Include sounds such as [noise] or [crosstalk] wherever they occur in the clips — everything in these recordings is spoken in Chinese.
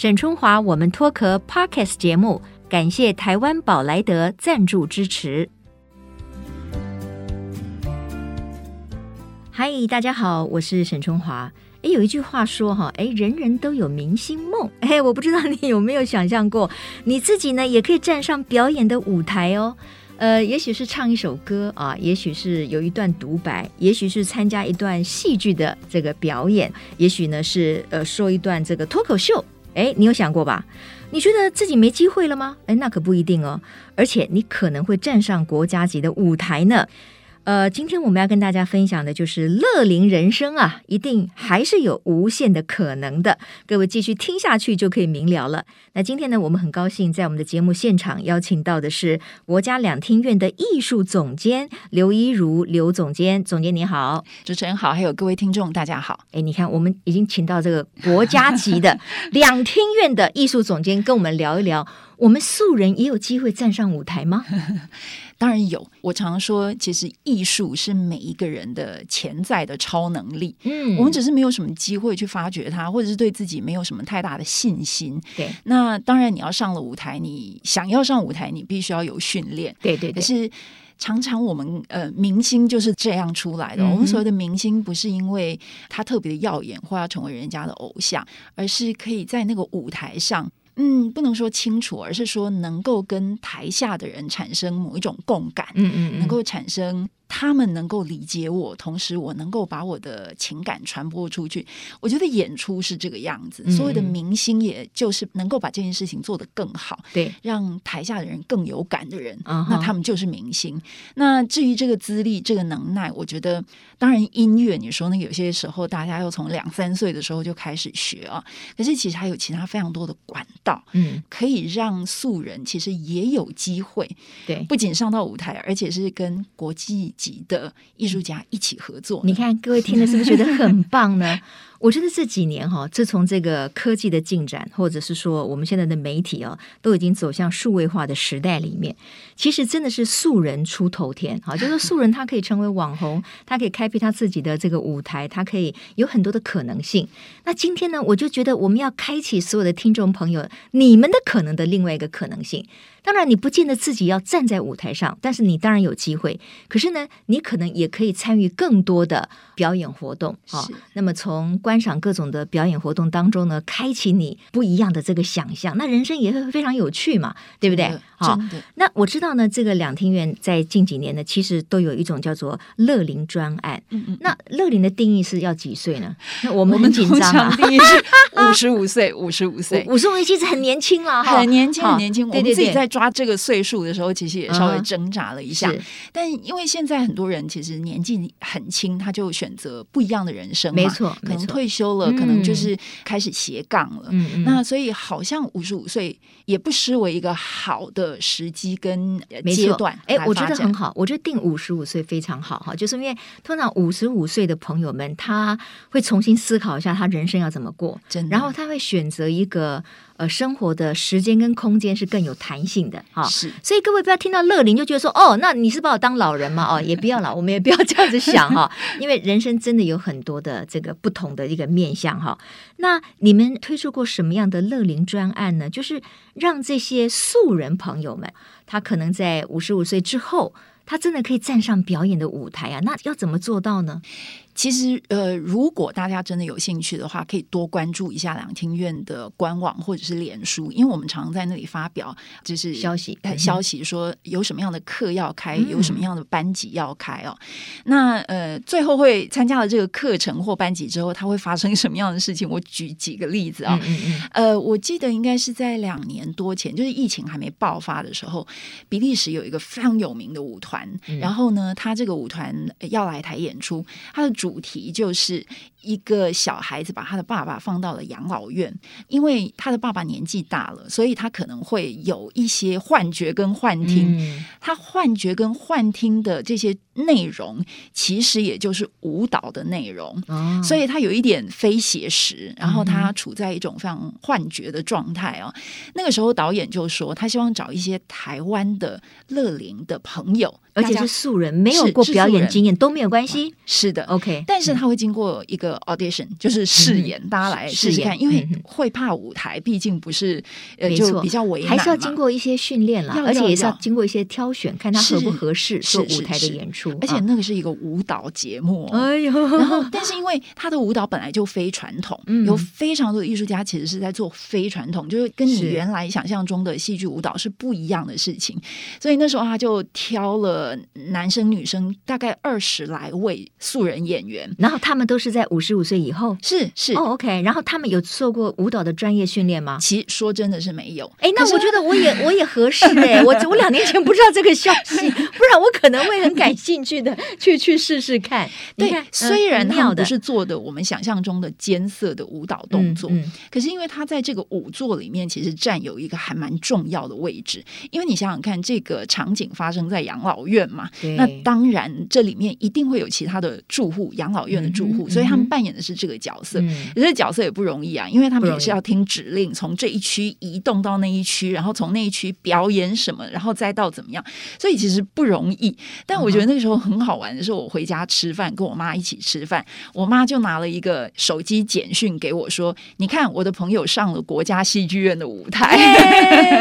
沈春华，我们脱壳 Podcast 节目，感谢台湾宝莱德赞助支持。嗨，大家好，我是沈春华。哎，有一句话说哈，哎，人人都有明星梦。[laughs] 哎，我不知道你有没有想象过，你自己呢也可以站上表演的舞台哦。呃，也许是唱一首歌啊，也许是有一段独白，也许是参加一段戏剧的这个表演，也许呢是呃说一段这个脱口秀。哎，你有想过吧？你觉得自己没机会了吗？哎，那可不一定哦，而且你可能会站上国家级的舞台呢。呃，今天我们要跟大家分享的就是乐龄人生啊，一定还是有无限的可能的。各位继续听下去就可以明了了。那今天呢，我们很高兴在我们的节目现场邀请到的是国家两厅院的艺术总监刘一如刘总监。总监你好，主持人好，还有各位听众大家好。哎，你看我们已经请到这个国家级的两厅院的艺术总监跟我们聊一聊，我们素人也有机会站上舞台吗？[laughs] 当然有，我常说，其实艺术是每一个人的潜在的超能力。嗯，我们只是没有什么机会去发掘它，或者是对自己没有什么太大的信心。对，那当然你要上了舞台，你想要上舞台，你必须要有训练。对对对。可是常常我们呃，明星就是这样出来的。嗯、我们所谓的明星，不是因为他特别的耀眼或要成为人家的偶像，而是可以在那个舞台上。嗯，不能说清楚，而是说能够跟台下的人产生某一种共感，嗯嗯，能够产生。他们能够理解我，同时我能够把我的情感传播出去。我觉得演出是这个样子，嗯、所有的明星，也就是能够把这件事情做得更好，对，让台下的人更有感的人，嗯、那他们就是明星。那至于这个资历、这个能耐，我觉得，当然音乐，你说那有些时候大家要从两三岁的时候就开始学啊，可是其实还有其他非常多的管道，嗯，可以让素人其实也有机会，对，不仅上到舞台，而且是跟国际级的艺术家一起合作，你看各位听了是不是觉得很棒呢？[laughs] 我觉得这几年哈，自从这个科技的进展，或者是说我们现在的媒体啊，都已经走向数位化的时代里面，其实真的是素人出头天哈，就是素人他可以成为网红，他可以开辟他自己的这个舞台，他可以有很多的可能性。那今天呢，我就觉得我们要开启所有的听众朋友，你们的可能的另外一个可能性。当然，你不见得自己要站在舞台上，但是你当然有机会。可是呢，你可能也可以参与更多的表演活动啊。那么从观赏各种的表演活动当中呢，开启你不一样的这个想象，那人生也会非常有趣嘛，对不对？好，那我知道呢，这个两厅院在近几年呢，其实都有一种叫做乐龄专案。嗯嗯。那乐龄的定义是要几岁呢？[laughs] 那我们很紧张啊。定义是 [laughs] 五十五岁，五十五岁，[laughs] 五十五岁其实很年轻了，很年轻，很年轻。我们自己，在抓这个岁数的时候，其实也稍微挣扎了一下。嗯、但因为现在很多人其实年纪很轻，他就选择不一样的人生，没错，可能退休了，可能就是开始斜杠了。嗯、那所以好像五十五岁也不失为一个好的时机跟阶段。哎，我觉得很好，我觉得定五十五岁非常好哈，就是因为通常五十五岁的朋友们，他会重新思考一下他人生要怎么过，然后他会选择一个。呃，生活的时间跟空间是更有弹性的哈，是，所以各位不要听到乐龄就觉得说，哦，那你是把我当老人嘛？哦，也不要了，我们也不要这样子想哈，[laughs] 因为人生真的有很多的这个不同的一个面向哈。那你们推出过什么样的乐龄专案呢？就是让这些素人朋友们，他可能在五十五岁之后，他真的可以站上表演的舞台啊，那要怎么做到呢？其实，呃，如果大家真的有兴趣的话，可以多关注一下两厅院的官网或者是脸书，因为我们常常在那里发表就是消息，消息说有什么样的课要开，嗯、有什么样的班级要开哦。那呃，最后会参加了这个课程或班级之后，它会发生什么样的事情？我举几个例子啊、哦。嗯嗯呃，我记得应该是在两年多前，就是疫情还没爆发的时候，比利时有一个非常有名的舞团，嗯、然后呢，他这个舞团要来台演出，他的主主题就是一个小孩子把他的爸爸放到了养老院，因为他的爸爸年纪大了，所以他可能会有一些幻觉跟幻听。嗯、他幻觉跟幻听的这些内容其实也就是舞蹈的内容，哦、所以他有一点非写实，然后他处在一种非常幻觉的状态啊。嗯、那个时候导演就说，他希望找一些台湾的乐龄的朋友，而且是素人，没有过表演经验都没有关系。是的，OK，但是他会经过一个 audition，就是试演，嗯、大家来试试看，因为会怕舞台，毕竟不是呃，就比较为难，还是要经过一些训练啦，而且也是要经过一些挑选，看他合不合适做舞台的演出。而且那个是一个舞蹈节目，哎呦，然后但是因为他的舞蹈本来就非传统，有非常多的艺术家其实是在做非传统，就是跟你原来想象中的戏剧舞蹈是不一样的事情。所以那时候他就挑了男生女生大概二十来位素人演员，然后他们都是在五十五岁以后，是是哦，OK。然后他们有受过舞蹈的专业训练吗？其实说真的是没有。哎，那我觉得我也 [laughs] 我也合适哎，我我两年前不知道这个消息，不然我可能会很感兴趣的 [laughs] 去去试试看。对，虽然他们不是做的我们想象中的艰涩的舞蹈动作，可是因为他在这个舞作里面其实占有一个还蛮重要的位置。因为你想想看，这个场景发生在养老院嘛，那当然这里面一定会有其他的住户，养老院的住户，所以他们扮演的是这个角色。嗯、这个角色也不容易啊，因为他们也是要听指令，从这一区移动到那一区，然后从那一区表演什么，然后再到怎么样，所以其实不容易。但我觉得那个时候很好玩的是，我回家吃饭，跟我妈一起吃饭，我妈就拿了一个手机简讯给我说：“你看，我的朋友上了国家戏剧院的舞台。”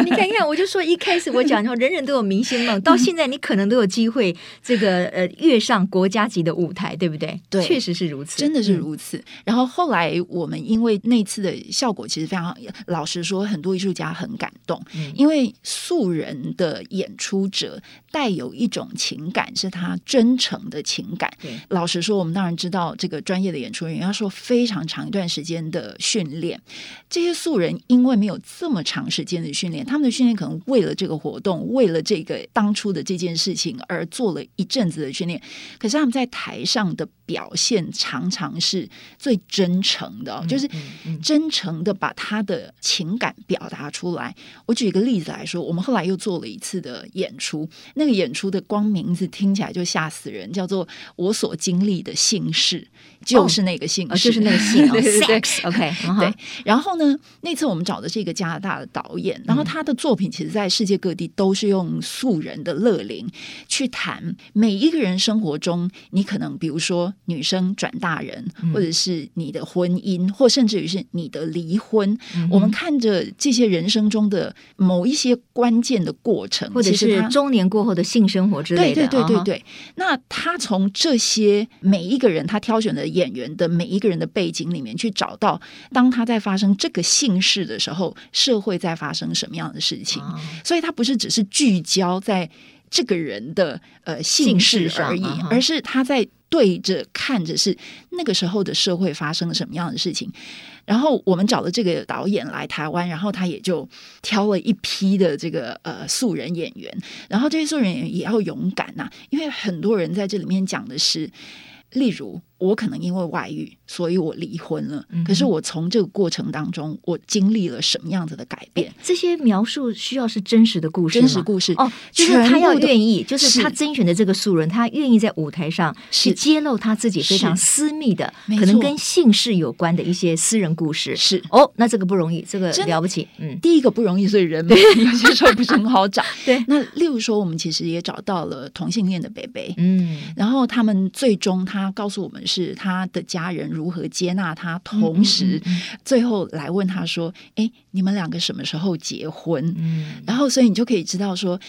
你看看，我就说一开始我讲说，人人都有明星梦，到现在你可能都有机会这个呃跃上国家级的舞台，对不对？对，确实是如此，真的是如此。嗯、然后后来我们因为那次的效果其实非常好，老实说，很多艺术家很感动，嗯、因为素人的演出者带有一种情感，是他真诚的情感。对。老实说，我们当然知道这个专业的演出人员要说非常长一段时间的训练，这些素人因为没有这么长时间的训练，他们的训练可能为了这个活动，为了这个当初的这件事情而做了一阵子的训练，可是他们在台上的表现常常是最真诚的，就是真诚的把他的情感表达出来。我举一个例子来说，我们后来又做了一次的演出，那个演出的光名字听起来就吓死人，叫做《我所经历的姓氏》，就是那个姓氏，就是那个姓 [laughs] 对对对，OK，对。然后呢，那次我们找的是一个加拿大的导演，然后他的作品其实在世界各地都是用素人的乐龄去谈每一个人生活中，你可能比如说女生转大人，或者是你的婚姻，或甚至于是你的离婚，我们看着这些人生中的某一些关键的过程，或者是中年过后的性生活之类的。对对对对对。那他从这些每一个人他挑选的演员的每一个人的背景里面去找到，当他在发生这个姓氏的时候，社会在发生什么样的事情？所以他不是只是聚焦在这个人的呃姓氏而已，而是他在对着看着是那个时候的社会发生了什么样的事情。然后我们找了这个导演来台湾，然后他也就挑了一批的这个呃素人演员，然后这些素人演员也要勇敢呐、啊，因为很多人在这里面讲的是，例如。我可能因为外遇，所以我离婚了。嗯、可是我从这个过程当中，我经历了什么样子的改变？这些描述需要是真实的故事，真实故事哦，就是他要愿意，就是他甄选的这个素人，他愿意在舞台上去揭露他自己非常私密的，可能跟姓氏有关的一些私人故事。是哦，那这个不容易，这个了不起。嗯，第一个不容易，所以人有些时候不是很好找。对，那例如说，我们其实也找到了同性恋的北北，嗯，然后他们最终他告诉我们。是他的家人如何接纳他，同时最后来问他说：“哎，你们两个什么时候结婚？”嗯，然后所以你就可以知道说。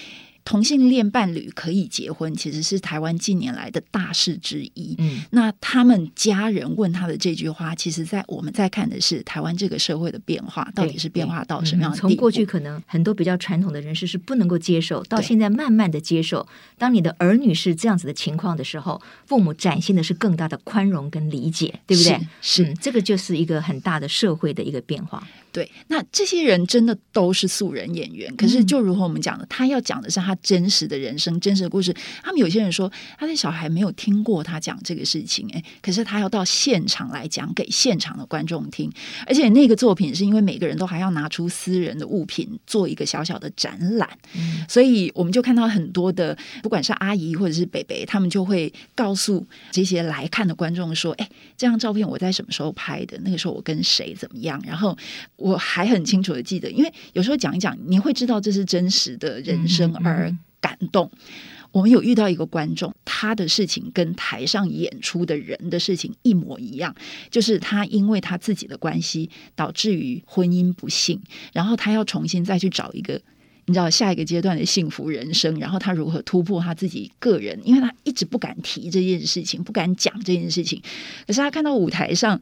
同性恋伴侣可以结婚，其实是台湾近年来的大事之一。嗯，那他们家人问他的这句话，其实，在我们在看的是台湾这个社会的变化，到底是变化到什么样的？从过去可能很多比较传统的人士是不能够接受，到现在慢慢的接受。当你的儿女是这样子的情况的时候，父母展现的是更大的宽容跟理解，对不对？是，是，嗯，这个就是一个很大的社会的一个变化。对，那这些人真的都是素人演员，可是就如同我们讲的，他要讲的是他真实的人生、真实的故事。他们有些人说，他的小孩没有听过他讲这个事情，哎，可是他要到现场来讲给现场的观众听，而且那个作品是因为每个人都还要拿出私人的物品做一个小小的展览，嗯，所以我们就看到很多的，不管是阿姨或者是北北，他们就会告诉这些来看的观众说，哎，这张照片我在什么时候拍的？那个时候我跟谁怎么样？然后。我还很清楚的记得，因为有时候讲一讲，你会知道这是真实的人生而感动。嗯嗯、我们有遇到一个观众，他的事情跟台上演出的人的事情一模一样，就是他因为他自己的关系导致于婚姻不幸，然后他要重新再去找一个你知道下一个阶段的幸福人生，然后他如何突破他自己个人，因为他一直不敢提这件事情，不敢讲这件事情，可是他看到舞台上。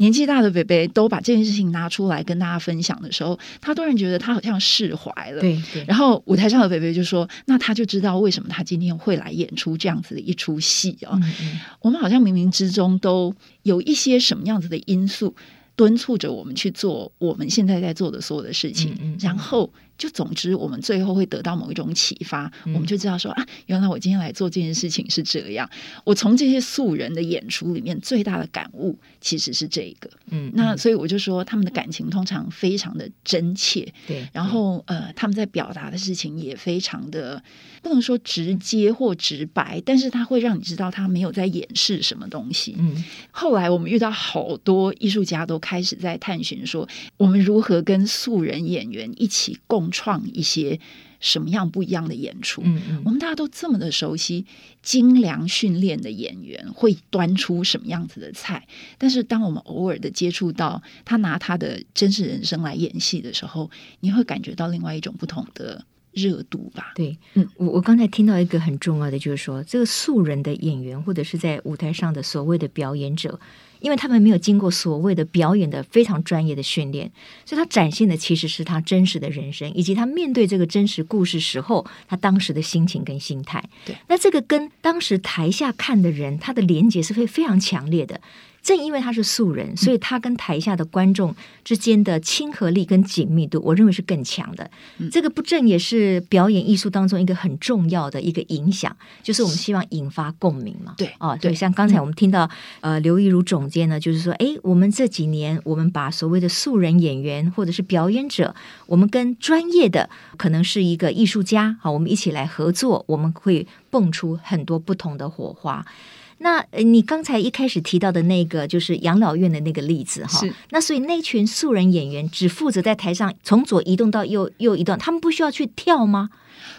年纪大的北北都把这件事情拿出来跟大家分享的时候，他突然觉得他好像释怀了。对对。然后舞台上的北北就说：“那他就知道为什么他今天会来演出这样子的一出戏哦。嗯嗯。我们好像冥冥之中都有一些什么样子的因素敦促着我们去做我们现在在做的所有的事情，嗯嗯。然后。就总之，我们最后会得到某一种启发，嗯、我们就知道说啊，原来我今天来做这件事情是这样。我从这些素人的演出里面最大的感悟其实是这个。嗯，那所以我就说，他们的感情通常非常的真切。对，然后呃，他们在表达的事情也非常的不能说直接或直白，但是他会让你知道他没有在掩饰什么东西。嗯，后来我们遇到好多艺术家都开始在探寻说，我们如何跟素人演员一起共。创一些什么样不一样的演出？嗯嗯，我们大家都这么的熟悉，精良训练的演员会端出什么样子的菜。但是，当我们偶尔的接触到他拿他的真实人生来演戏的时候，你会感觉到另外一种不同的热度吧？对，嗯，我我刚才听到一个很重要的，就是说，这个素人的演员或者是在舞台上的所谓的表演者。因为他们没有经过所谓的表演的非常专业的训练，所以他展现的其实是他真实的人生，以及他面对这个真实故事时候他当时的心情跟心态。对，那这个跟当时台下看的人他的连接是会非常强烈的。正因为他是素人，所以他跟台下的观众之间的亲和力跟紧密度，我认为是更强的。嗯、这个不正也是表演艺术当中一个很重要的一个影响，就是我们希望引发共鸣嘛。对啊，对，像刚才我们听到、嗯、呃刘一如总监呢，就是说，哎，我们这几年我们把所谓的素人演员或者是表演者，我们跟专业的可能是一个艺术家，好，我们一起来合作，我们会蹦出很多不同的火花。那你刚才一开始提到的那个就是养老院的那个例子哈，是那所以那群素人演员只负责在台上从左移动到右右移动，他们不需要去跳吗？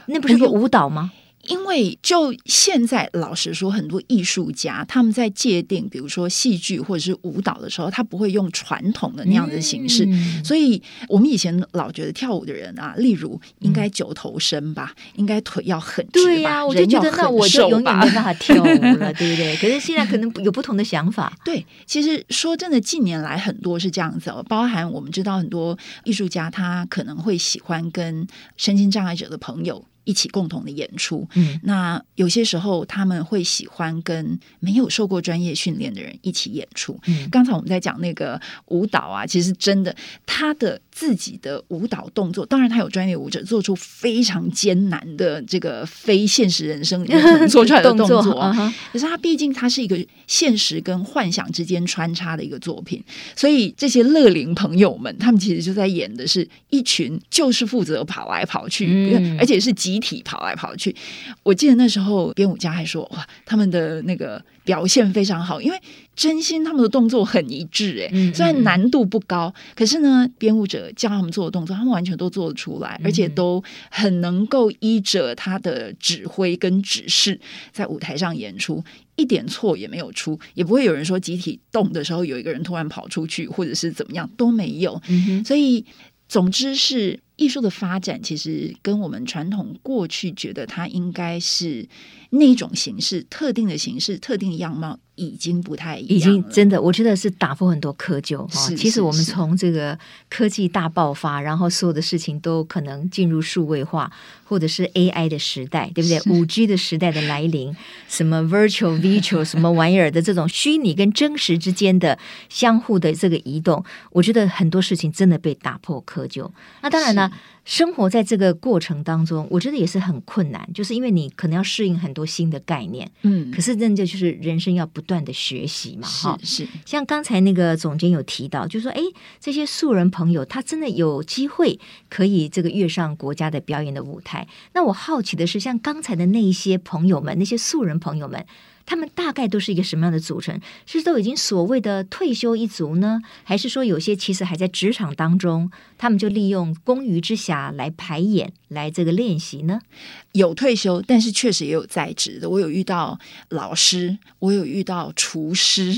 那不是个舞蹈吗？因为就现在，老实说，很多艺术家他们在界定，比如说戏剧或者是舞蹈的时候，他不会用传统的那样的形式。嗯、所以，我们以前老觉得跳舞的人啊，例如应该九头身吧，嗯、应该腿要很直吧，对呀、啊，我就觉得那我就永远没办法跳舞了，[laughs] 对不对？可是现在可能有不同的想法。对，其实说真的，近年来很多是这样子哦，包含我们知道很多艺术家，他可能会喜欢跟身心障碍者的朋友。一起共同的演出，嗯，那有些时候他们会喜欢跟没有受过专业训练的人一起演出。嗯，刚才我们在讲那个舞蹈啊，其实真的他的自己的舞蹈动作，当然他有专业舞者做出非常艰难的这个非现实人生里面做出来的动作，动作 uh-huh、可是他毕竟他是一个现实跟幻想之间穿插的一个作品，所以这些乐龄朋友们，他们其实就在演的是一群就是负责跑来跑去，嗯、而且是集体跑来跑去，我记得那时候编舞家还说哇，他们的那个表现非常好，因为真心他们的动作很一致，诶，虽然难度不高，可是呢，编舞者教他们做的动作，他们完全都做得出来，而且都很能够依着他的指挥跟指示在舞台上演出，一点错也没有出，也不会有人说集体动的时候有一个人突然跑出去或者是怎么样都没有，所以总之是。艺术的发展其实跟我们传统过去觉得它应该是那种形式、特定的形式、特定的样貌，已经不太一样，已经真的，我觉得是打破很多窠臼哈。是其实我们从这个科技大爆发，然后所有的事情都可能进入数位化，或者是 AI 的时代，对不对？五 G 的时代的来临，什么 Virtual、Virtual 什么玩意儿的这种虚拟跟真实之间的相互的这个移动，我觉得很多事情真的被打破窠臼。那当然呢。生活在这个过程当中，我觉得也是很困难，就是因为你可能要适应很多新的概念，嗯，可是真的就是人生要不断的学习嘛，哈，是。像刚才那个总监有提到，就是说，哎，这些素人朋友他真的有机会可以这个跃上国家的表演的舞台。那我好奇的是，像刚才的那一些朋友们，那些素人朋友们。他们大概都是一个什么样的组成？是都已经所谓的退休一族呢，还是说有些其实还在职场当中，他们就利用公余之暇来排演，来这个练习呢？有退休，但是确实也有在职的。我有遇到老师，我有遇到厨师，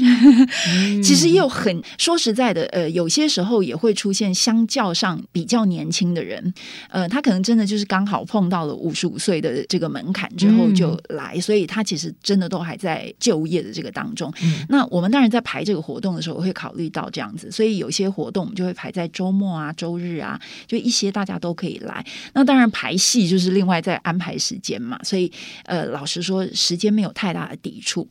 嗯、其实也有很说实在的，呃，有些时候也会出现相较上比较年轻的人，呃，他可能真的就是刚好碰到了五十五岁的这个门槛之后就来，嗯、所以他其实真的都还在就业的这个当中，嗯、那我们当然在排这个活动的时候会考虑到这样子，所以有些活动我们就会排在周末啊、周日啊，就一些大家都可以来。那当然排戏就是另外再安排时间嘛，所以呃，老实说时间没有太大的抵触。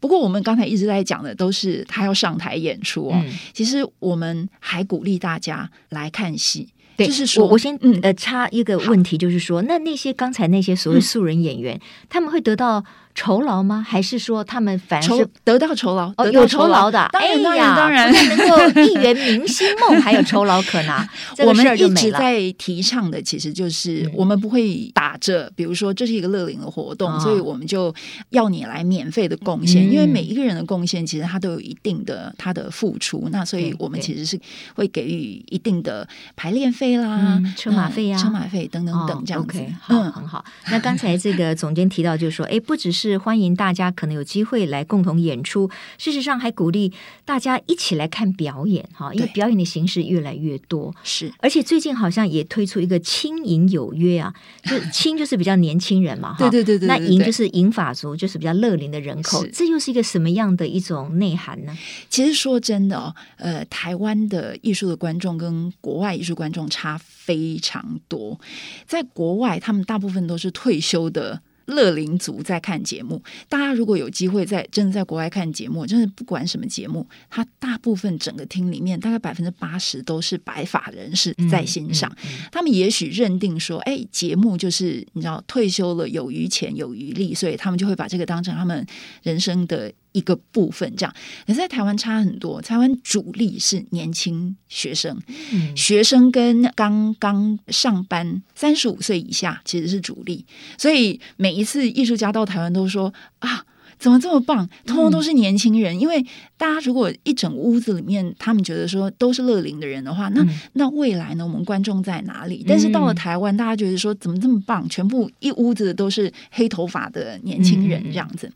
不过我们刚才一直在讲的都是他要上台演出哦，嗯、其实我们还鼓励大家来看戏。对就是说，我我先嗯呃插一个问题，就是说，那那些刚才那些所谓素人演员，嗯、他们会得到酬劳吗？还是说他们反而是得到酬劳？哦，有酬劳的，当然当然当然，能够一圆明星梦，还有酬劳可拿。[laughs] 我们一直在提倡的，其实就是我们不会打着，比如说这是一个乐龄的活动，所以我们就要你来免费的贡献，因为每一个人的贡献其实他都有一定的他的付出，那所以我们其实是会给予一定的排练费啦、车马费呀、车马费等等等这样子。嗯，很好。那刚才这个总监提到，就是说，哎，不只是。是欢迎大家可能有机会来共同演出，事实上还鼓励大家一起来看表演哈，因为表演的形式越来越多，是，而且最近好像也推出一个轻盈有约啊，就轻就是比较年轻人嘛，哈 [laughs] 对对对对，那银就是银法族，就是比较乐龄的人口，这又是一个什么样的一种内涵呢？其实说真的哦，呃，台湾的艺术的观众跟国外艺术观众差非常多，在国外他们大部分都是退休的。乐龄族在看节目，大家如果有机会在真的在国外看节目，真的不管什么节目，他大部分整个厅里面大概百分之八十都是白发人士在欣赏。嗯嗯嗯、他们也许认定说，哎，节目就是你知道退休了有余钱有余力，所以他们就会把这个当成他们人生的。一个部分这样，可是在台湾差很多。台湾主力是年轻学生，嗯、学生跟刚刚上班三十五岁以下其实是主力，所以每一次艺术家到台湾都说啊。怎么这么棒？通通都是年轻人，嗯、因为大家如果一整屋子里面，他们觉得说都是乐龄的人的话，那、嗯、那未来呢？我们观众在哪里？但是到了台湾，嗯、大家觉得说怎么这么棒？全部一屋子都是黑头发的年轻人这样子，嗯、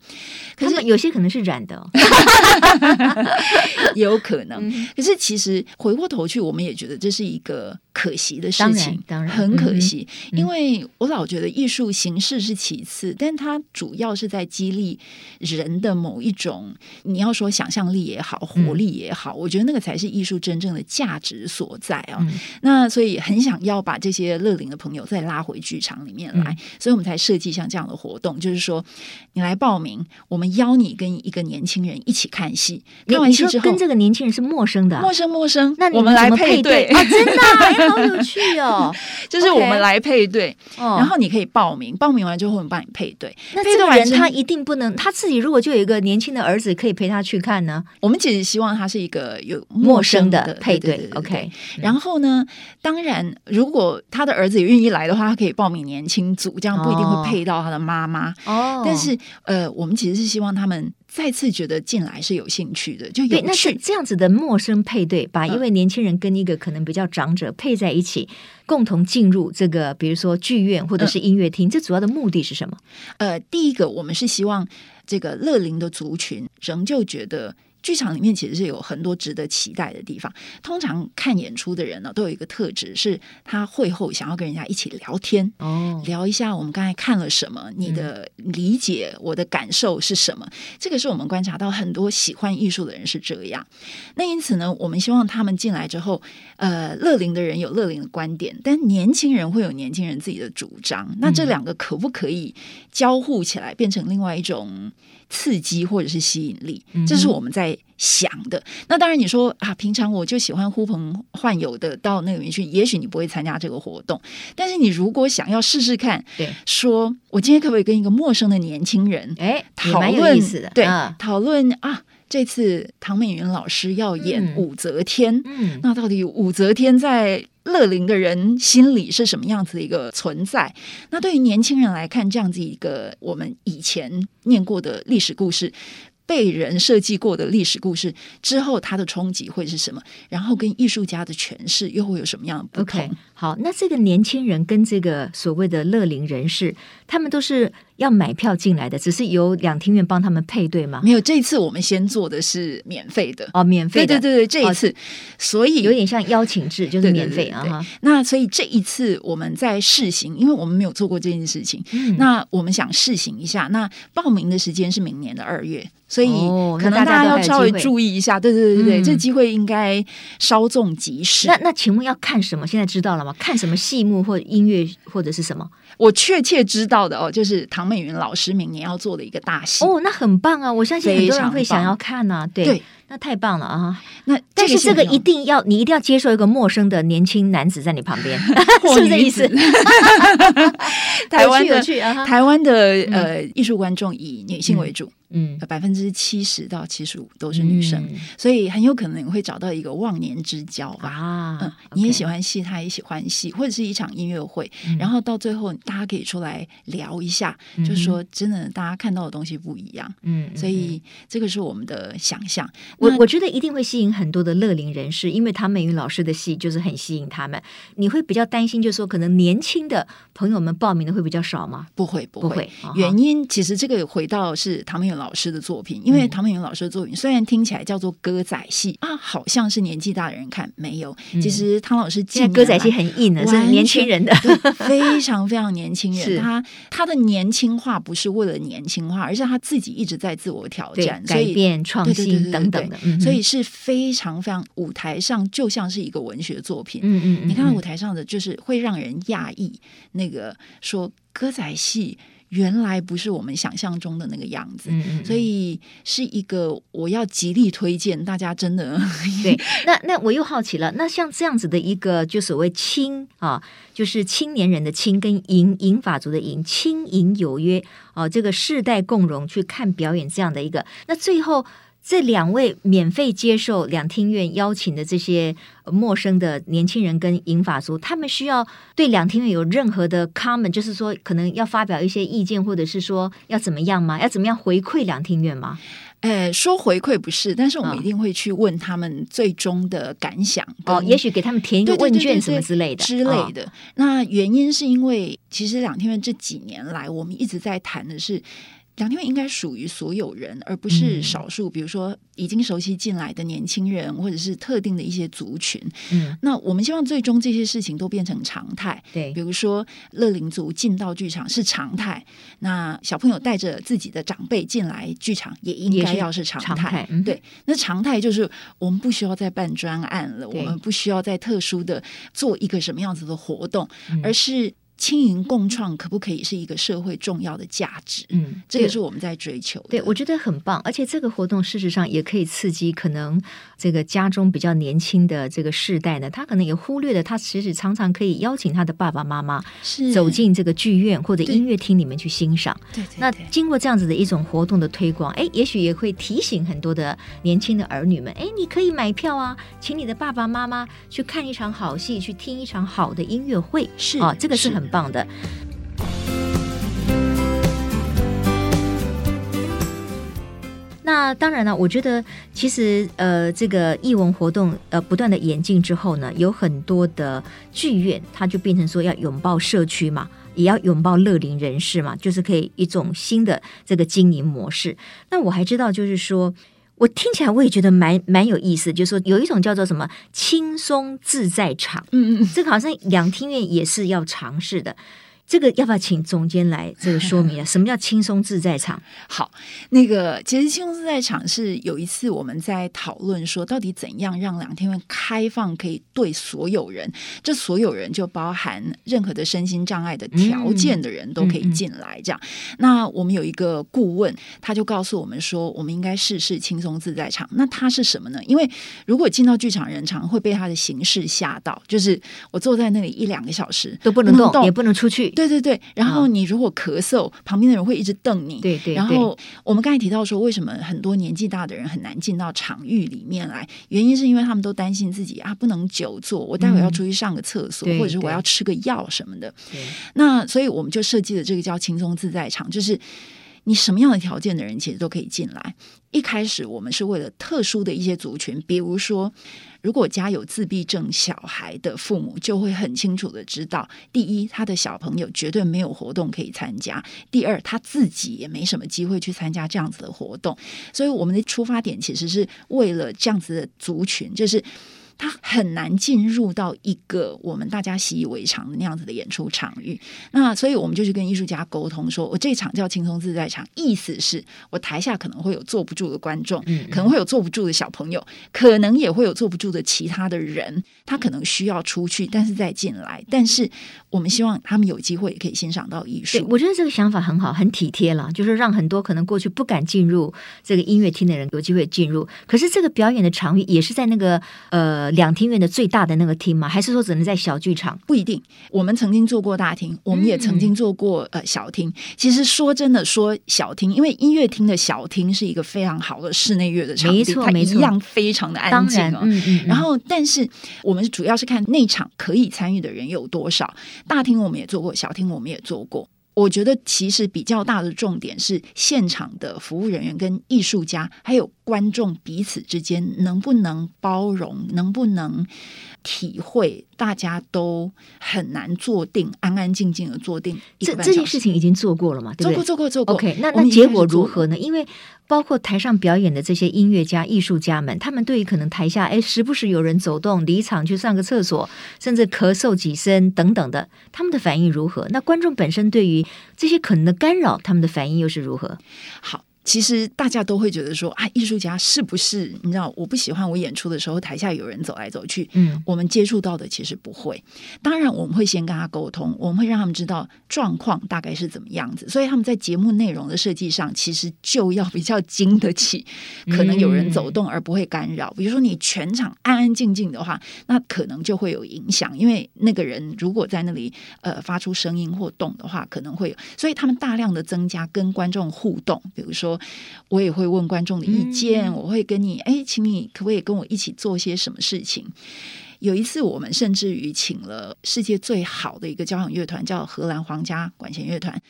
可是有些可能是染的、哦，也 [laughs] 有可能。嗯、可是其实回过头去，我们也觉得这是一个可惜的事情，当然，当然很可惜。嗯、因为我老觉得艺术形式是其次，但它主要是在激励。人的某一种，你要说想象力也好，活力也好，嗯、我觉得那个才是艺术真正的价值所在啊。嗯、那所以很想要把这些乐龄的朋友再拉回剧场里面来，嗯、所以我们才设计像这样的活动，就是说你来报名，我们邀你跟一个年轻人一起看戏，看完戏之后跟这个年轻人是陌生的、啊，陌生陌生。那我们来配对啊，真的、好有趣哦！[laughs] 就是我们来配对然后你可以报名，报名完之后我们帮你配对。那这个人他一定不能，他自己如果就有一个年轻的儿子可以陪他去看呢？我们其实希望他是一个有陌生的配对，OK。然后呢，当然如果他的儿子也愿意来的话，他可以报名年轻组，这样不一定会配到他的妈妈哦。但是呃，我们其实是希望他们再次觉得进来是有兴趣的，就有趣。那是这样子的陌生配对，把一位年轻人跟一个可能比较长者配在一起，共同进入这个，比如说剧院或者是音乐厅，嗯、这主要的目的是什么？呃，第一个，我们是希望。这个乐龄的族群仍旧觉得剧场里面其实是有很多值得期待的地方。通常看演出的人呢，都有一个特质，是他会后想要跟人家一起聊天，哦，聊一下我们刚才看了什么，你的理解，我的感受是什么？嗯、这个是我们观察到很多喜欢艺术的人是这样。那因此呢，我们希望他们进来之后，呃，乐龄的人有乐龄的观点，但年轻人会有年轻人自己的主张。那这两个可不可以交互起来，变成另外一种刺激或者是吸引力？这是我们在想的。那当然，你说啊，平常我就喜欢呼朋唤友的到那里面去，也许你不会参加这个活动。但是你如果想要试试看，对，说我今天可不可以跟一个陌生的年轻人，哎，讨论，对，讨论啊。这次唐美云老师要演武则天，嗯，嗯，那到底武则天在乐龄的人心里是什么样子的一个存在？那对于年轻人来看，这样子一个我们以前念过的历史故事。被人设计过的历史故事之后，它的冲击会是什么？然后跟艺术家的诠释又会有什么样的不同好，那这个年轻人跟这个所谓的乐龄人士，他们都是要买票进来的，只是由两厅院帮他们配对吗？没有，这一次我们先做的是免费的哦，免费的，对对对对，这一次，哦、所以有点像邀请制，就是免费啊。那所以这一次我们在试行，因为我们没有做过这件事情，嗯、那我们想试行一下。那报名的时间是明年的二月。所以可能大家要稍微注意一下，对对对对对，这机会应该稍纵即逝。那那请问要看什么？现在知道了吗？看什么戏目或音乐或者是什么？我确切知道的哦，就是唐美云老师明年要做的一个大戏哦，那很棒啊！我相信很多人会想要看呐，对，那太棒了啊！那但是这个一定要你一定要接受一个陌生的年轻男子在你旁边，[laughs] [laughs] 是不是这意思？[laughs] 台湾的台湾的呃艺术观众以女性为主。嗯，百分之七十到七十五都是女生，嗯、所以很有可能你会找到一个忘年之交吧。啊，嗯，你也喜欢戏，他也喜欢戏，或者是一场音乐会，嗯、然后到最后大家可以出来聊一下，嗯、就是说真的，大家看到的东西不一样。嗯，所以这个是我们的想象。我我觉得一定会吸引很多的乐龄人士，因为唐美云老师的戏就是很吸引他们。你会比较担心，就是说可能年轻的朋友们报名的会比较少吗？不会，不会。不会原因其实这个回到是唐美云老师的作品，因为唐美云老师的作品虽然听起来叫做歌仔戏啊，好像是年纪大的人看，没有。其实唐老师现在歌仔戏很硬的，是年轻人的，非常非常年轻人。[laughs] 他他的年轻化不是为了年轻化，而是他自己一直在自我挑战、改变、创新等等的，所以是非常非常舞台上就像是一个文学作品。嗯嗯，你看舞台上的就是会让人讶异，那个说歌仔戏。原来不是我们想象中的那个样子，嗯嗯，所以是一个我要极力推荐大家真的对。那那我又好奇了，那像这样子的一个就所谓青啊，就是青年人的青跟银银法族的银，青银有约啊，这个世代共荣去看表演这样的一个，那最后。这两位免费接受两厅院邀请的这些陌生的年轻人跟银发族，他们需要对两厅院有任何的 comment，就是说可能要发表一些意见，或者是说要怎么样吗？要怎么样回馈两厅院吗？呃，说回馈不是，但是我们一定会去问他们最终的感想。哦，也许给他们填一个问卷什么之类的之类的。那原因是因为其实两厅院这几年来，我们一直在谈的是。两厅院应该属于所有人，而不是少数。嗯、比如说，已经熟悉进来的年轻人，或者是特定的一些族群。嗯，那我们希望最终这些事情都变成常态。对，比如说乐龄族进到剧场是常态，那小朋友带着自己的长辈进来剧场也应该要是常态。常态嗯、对，那常态就是我们不需要再办专案了，我们不需要再特殊的做一个什么样子的活动，嗯、而是。青银共创可不可以是一个社会重要的价值？嗯，这个是我们在追求的。对，我觉得很棒，而且这个活动事实上也可以刺激可能这个家中比较年轻的这个世代呢，他可能也忽略了，他其实常常可以邀请他的爸爸妈妈是走进这个剧院或者音乐厅里面去欣赏。对，对，对，那经过这样子的一种活动的推广，哎，也许也会提醒很多的年轻的儿女们，哎，你可以买票啊，请你的爸爸妈妈去看一场好戏，去听一场好的音乐会。是啊，这个是很。棒的。那当然了，我觉得其实呃，这个艺文活动呃不断的演进之后呢，有很多的剧院，它就变成说要拥抱社区嘛，也要拥抱乐龄人士嘛，就是可以一种新的这个经营模式。那我还知道，就是说。我听起来我也觉得蛮蛮有意思，就是说有一种叫做什么轻松自在场，嗯嗯，这个好像两厅院也是要尝试的。这个要不要请总监来这个说明啊？[laughs] 什么叫轻松自在场？好，那个其实轻松自在场是有一次我们在讨论说，到底怎样让两天会开放，可以对所有人，这所有人就包含任何的身心障碍的条件的人都可以进来。这样，那我们有一个顾问，他就告诉我们说，我们应该试试轻松自在场。那它是什么呢？因为如果进到剧场人常会被它的形式吓到，就是我坐在那里一两个小时都不能动，也不能出去。对对对，然后你如果咳嗽，哦、旁边的人会一直瞪你。对对。然后我们刚才提到说，为什么很多年纪大的人很难进到场域里面来？原因是因为他们都担心自己啊，不能久坐，我待会要出去上个厕所，嗯、或者是我要吃个药什么的。对。那所以我们就设计了这个叫轻松自在场，就是你什么样的条件的人其实都可以进来。一开始我们是为了特殊的一些族群，比如说。如果家有自闭症小孩的父母，就会很清楚的知道：第一，他的小朋友绝对没有活动可以参加；第二，他自己也没什么机会去参加这样子的活动。所以，我们的出发点其实是为了这样子的族群，就是。他很难进入到一个我们大家习以为常的那样子的演出场域，那所以我们就去跟艺术家沟通说，说我这场叫轻松自在场，意思是我台下可能会有坐不住的观众，可能会有坐不住的小朋友，可能也会有坐不住的其他的人，他可能需要出去，但是再进来，但是我们希望他们有机会也可以欣赏到艺术。我觉得这个想法很好，很体贴了，就是让很多可能过去不敢进入这个音乐厅的人有机会进入。可是这个表演的场域也是在那个呃。两厅院的最大的那个厅吗？还是说只能在小剧场？不一定。我们曾经做过大厅，我们也曾经做过呃小厅。其实说真的，说小厅，因为音乐厅的小厅是一个非常好的室内乐的场地，没错，没错，一样非常的安静哦。嗯嗯。然后，但是我们主要是看那场可以参与的人有多少。大厅我们也做过，小厅我们也做过。我觉得其实比较大的重点是现场的服务人员跟艺术家还有观众彼此之间能不能包容，能不能体会，大家都很难坐定，安安静静的坐定。这这件事情已经做过了嘛？对不对？做过，做过，做过。OK，那那结果如何呢？因为包括台上表演的这些音乐家、艺术家们，他们对于可能台下哎时不时有人走动、离场去上个厕所，甚至咳嗽几声等等的，他们的反应如何？那观众本身对于这些可能的干扰，他们的反应又是如何？好。其实大家都会觉得说啊，艺术家是不是你知道？我不喜欢我演出的时候台下有人走来走去。嗯，我们接触到的其实不会。当然，我们会先跟他沟通，我们会让他们知道状况大概是怎么样子。所以他们在节目内容的设计上，其实就要比较经得起可能有人走动而不会干扰。比如说你全场安安静静的话，那可能就会有影响，因为那个人如果在那里呃发出声音或动的话，可能会有。所以他们大量的增加跟观众互动，比如说。我也会问观众的意见，嗯、我会跟你哎，请你可不可以跟我一起做些什么事情？有一次，我们甚至于请了世界最好的一个交响乐团，叫荷兰皇家管弦乐团。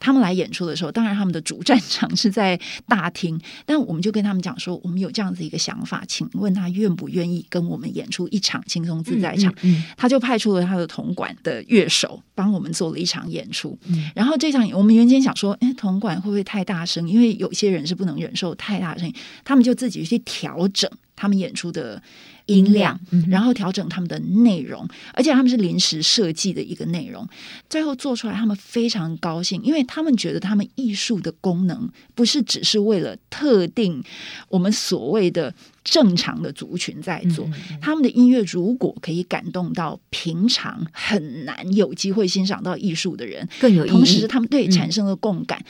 他们来演出的时候，当然他们的主战场是在大厅，[laughs] 但我们就跟他们讲说，我们有这样子一个想法，请问他愿不愿意跟我们演出一场轻松自在场？嗯他就派出了他的铜管的乐手帮我们做了一场演出。嗯、然后这场我们原先想说，哎，铜管会不会太大声？因为有些人是不能忍受太大声音，他们就自己去调整他们演出的。音量，然后调整他们的内容，而且他们是临时设计的一个内容，最后做出来，他们非常高兴，因为他们觉得他们艺术的功能不是只是为了特定我们所谓的正常的族群在做，他们的音乐如果可以感动到平常很难有机会欣赏到艺术的人，更有意义，同时他们对产生了共感。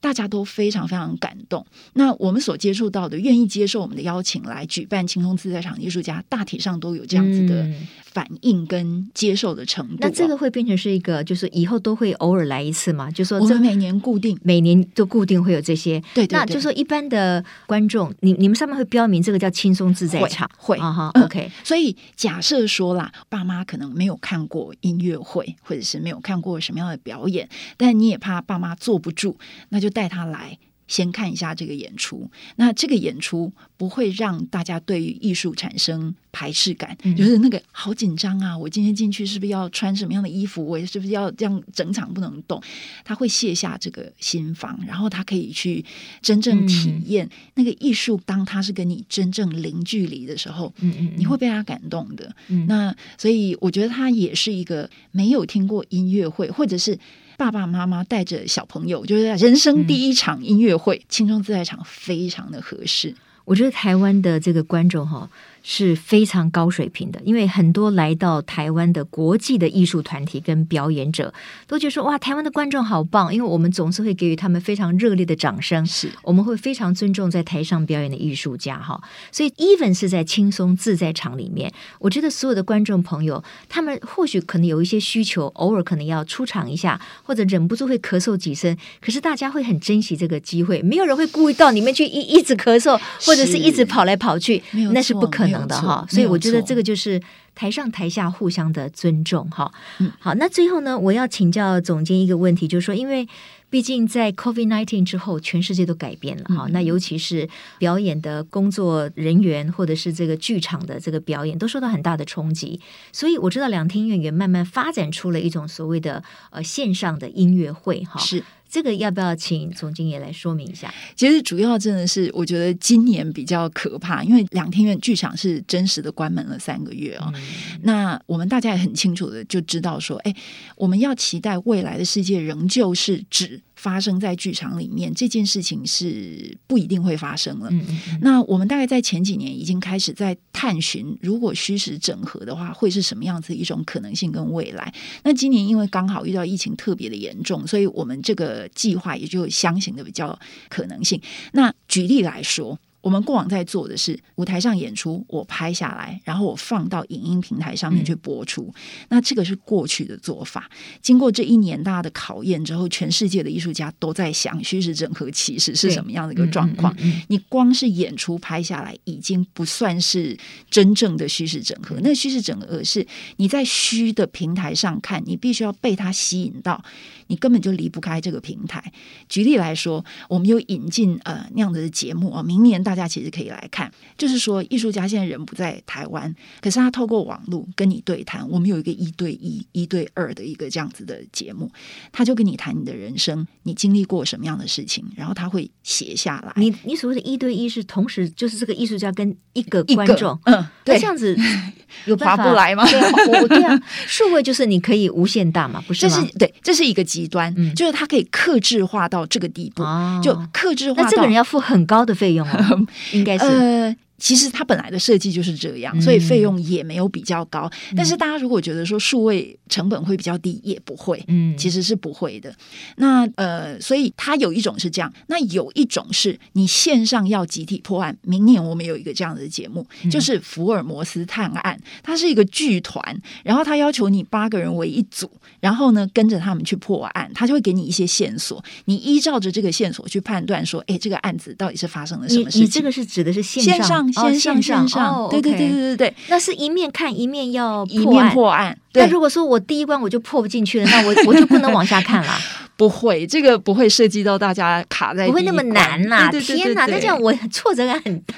大家都非常非常感动。那我们所接触到的，愿意接受我们的邀请来举办轻松自在场艺术家，大体上都有这样子的反应跟接受的程度。那这个会变成是一个，就是以后都会偶尔来一次嘛？就说我们每年固定，每年都固定会有这些。对，对，对，那就说一般的观众，你你们上面会标明这个叫轻松自在场，会啊哈。OK，所以假设说啦，爸妈可能没有看过音乐会，或者是没有看过什么样的表演，但你也怕爸妈坐不住，那就带他来。先看一下这个演出。那这个演出不会让大家对于艺术产生排斥感，嗯、就是那个好紧张啊！我今天进去是不是要穿什么样的衣服？我是不是要这样整场不能动？他会卸下这个心防，然后他可以去真正体验那个艺术。当他是跟你真正零距离的时候，嗯嗯，你会被他感动的。嗯、那所以我觉得他也是一个没有听过音乐会，或者是爸爸妈妈带着小朋友，就是人生第一场音乐会，轻松自在场非常的合适。我觉得台湾的这个观众哈。是非常高水平的，因为很多来到台湾的国际的艺术团体跟表演者都觉得说，哇，台湾的观众好棒，因为我们总是会给予他们非常热烈的掌声，是我们会非常尊重在台上表演的艺术家哈。所以，even 是在轻松自在场里面，我觉得所有的观众朋友，他们或许可能有一些需求，偶尔可能要出场一下，或者忍不住会咳嗽几声，可是大家会很珍惜这个机会，没有人会故意到里面去一一直咳嗽，或者是一直跑来跑去，那是不可能。的哈，所以我觉得这个就是台上台下互相的尊重哈。嗯，好，那最后呢，我要请教总监一个问题，就是说，因为毕竟在 COVID nineteen 之后，全世界都改变了哈。嗯、那尤其是表演的工作人员，或者是这个剧场的这个表演，都受到很大的冲击。所以我知道两厅院也慢慢发展出了一种所谓的呃线上的音乐会哈。是。这个要不要请总经理来说明一下？其实主要真的是，我觉得今年比较可怕，因为两天院剧场是真实的关门了三个月哦。嗯、那我们大家也很清楚的就知道说，哎，我们要期待未来的世界仍旧是指。发生在剧场里面这件事情是不一定会发生了。嗯嗯，那我们大概在前几年已经开始在探寻，如果虚实整合的话，会是什么样子一种可能性跟未来。那今年因为刚好遇到疫情特别的严重，所以我们这个计划也就相形的比较可能性。那举例来说。我们过往在做的是舞台上演出，我拍下来，然后我放到影音平台上面去播出。嗯、那这个是过去的做法。经过这一年大的考验之后，全世界的艺术家都在想虚实整合其实是什么样的一个状况。你光是演出拍下来，已经不算是真正的虚实整合。那虚实整合是你在虚的平台上看，你必须要被它吸引到，你根本就离不开这个平台。举例来说，我们有引进呃那样的节目啊，明年。大家其实可以来看，就是说艺术家现在人不在台湾，可是他透过网络跟你对谈。我们有一个一对一、一对二的一个这样子的节目，他就跟你谈你的人生，你经历过什么样的事情，然后他会写下来。你你所谓的一对一是同时就是这个艺术家跟一个观众，嗯，对，这样子 [laughs] 有办法划不来吗？对啊，对啊，数位就是你可以无限大嘛，不是吗？这是对，这是一个极端，嗯、就是他可以克制化到这个地步，哦、就克制化到。那这个人要付很高的费用哦。[laughs] 应该是。呃其实它本来的设计就是这样，所以费用也没有比较高。嗯、但是大家如果觉得说数位成本会比较低，也不会，嗯，其实是不会的。那呃，所以它有一种是这样，那有一种是你线上要集体破案。明年我们有一个这样的节目，就是福尔摩斯探案，它是一个剧团，然后他要求你八个人为一组，然后呢跟着他们去破案，他就会给你一些线索，你依照着这个线索去判断说，哎，这个案子到底是发生了什么事情？你，你这个是指的是线上？线上线上线上，对对对对对对，那是一面看一面要一面破案。那如果说我第一关我就破不进去了，[laughs] 那我我就不能往下看了。[laughs] 不会，这个不会涉及到大家卡在，不会那么难呐！天哪，那这样我挫折感很大。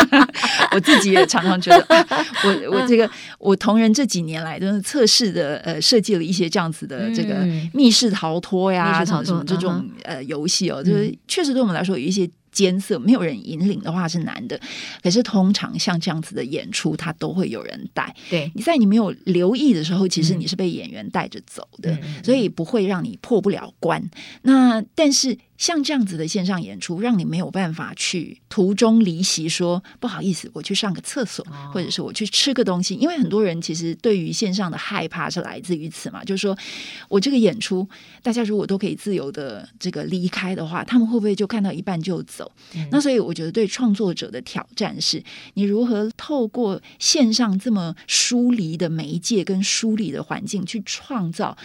[laughs] 我自己也常常觉得，我我这个我同仁这几年来都是测试的，呃，设计了一些这样子的这个密室逃脱呀，什么什么这种呃游戏哦，就是确实对我们来说有一些。艰涩，没有人引领的话是难的。可是通常像这样子的演出，它都会有人带。对，你在你没有留意的时候，其实你是被演员带着走的，嗯、所以不会让你破不了关。那但是。像这样子的线上演出，让你没有办法去途中离席，说不好意思，我去上个厕所，或者是我去吃个东西。因为很多人其实对于线上的害怕是来自于此嘛，就是说我这个演出，大家如果都可以自由的这个离开的话，他们会不会就看到一半就走？嗯、那所以我觉得对创作者的挑战是，你如何透过线上这么疏离的媒介跟疏离的环境，去创造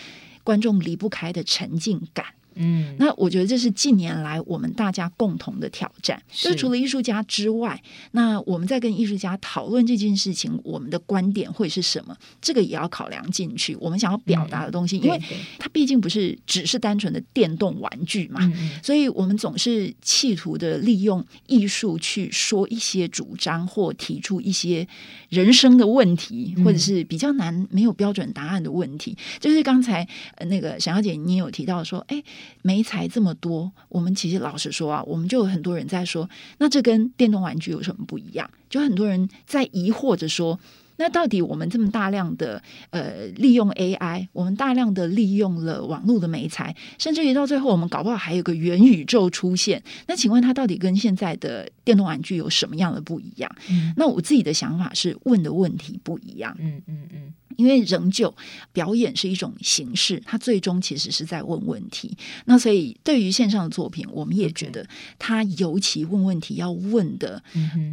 观众离不开的沉浸感。嗯，那我觉得这是近年来我们大家共同的挑战。是就除了艺术家之外，那我们在跟艺术家讨论这件事情，我们的观点会是什么？这个也要考量进去。我们想要表达的东西，嗯、因为它毕竟不是只是单纯的电动玩具嘛，嗯、所以我们总是企图的利用艺术去说一些主张，或提出一些人生的问题，或者是比较难没有标准答案的问题。嗯、就是刚才那个沈小姐你有提到说，哎。媒材这么多，我们其实老实说啊，我们就有很多人在说，那这跟电动玩具有什么不一样？就很多人在疑惑着说，那到底我们这么大量的呃利用 AI，我们大量的利用了网络的媒材，甚至于到最后，我们搞不好还有个元宇宙出现。那请问它到底跟现在的电动玩具有什么样的不一样？嗯，那我自己的想法是，问的问题不一样。嗯嗯嗯。因为仍旧表演是一种形式，它最终其实是在问问题。那所以对于线上的作品，我们也觉得它尤其问问题要问的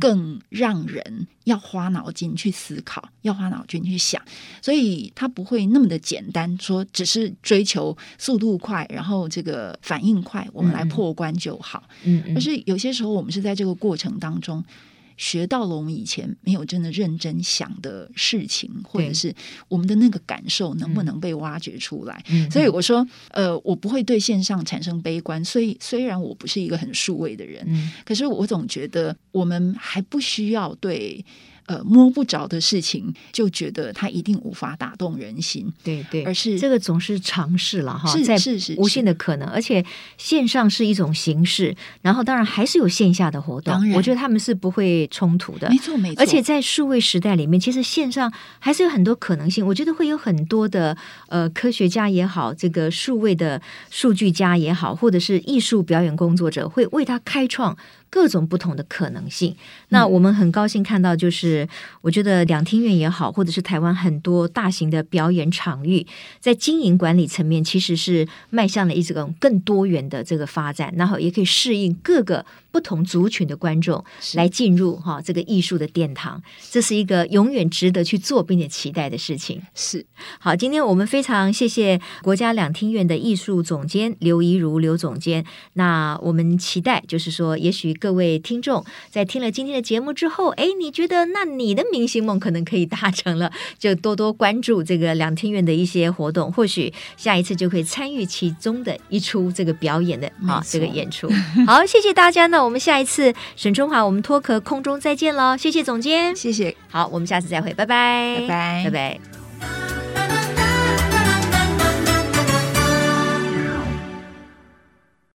更让人要花脑筋去思考，要花脑筋去想。所以它不会那么的简单，说只是追求速度快，然后这个反应快，我们来破关就好。嗯，而是有些时候我们是在这个过程当中。学到了我们以前没有真的认真想的事情，或者是我们的那个感受能不能被挖掘出来？嗯、所以我说，呃，我不会对线上产生悲观。所以虽然我不是一个很数位的人，嗯、可是我总觉得我们还不需要对。呃，摸不着的事情，就觉得它一定无法打动人心。对对，而是这个总是尝试了哈，是在是是无限的可能。而且线上是一种形式，然后当然还是有线下的活动。我觉得他们是不会冲突的。没错没错。而且在数位时代里面，其实线上还是有很多可能性。我觉得会有很多的呃科学家也好，这个数位的数据家也好，或者是艺术表演工作者，会为他开创。各种不同的可能性，那我们很高兴看到，就是我觉得两厅院也好，或者是台湾很多大型的表演场域，在经营管理层面，其实是迈向了一种更多元的这个发展，然后也可以适应各个不同族群的观众来进入哈这个艺术的殿堂，这是一个永远值得去做并且期待的事情。是好，今天我们非常谢谢国家两厅院的艺术总监刘怡如刘总监，那我们期待就是说，也许。各位听众，在听了今天的节目之后，哎，你觉得那你的明星梦可能可以达成了，就多多关注这个两厅院的一些活动，或许下一次就可以参与其中的一出这个表演的啊这个演出。好，谢谢大家，那我们下一次沈春华，我们脱壳空中再见喽，谢谢总监，谢谢，好，我们下次再会，拜拜，拜拜，拜拜。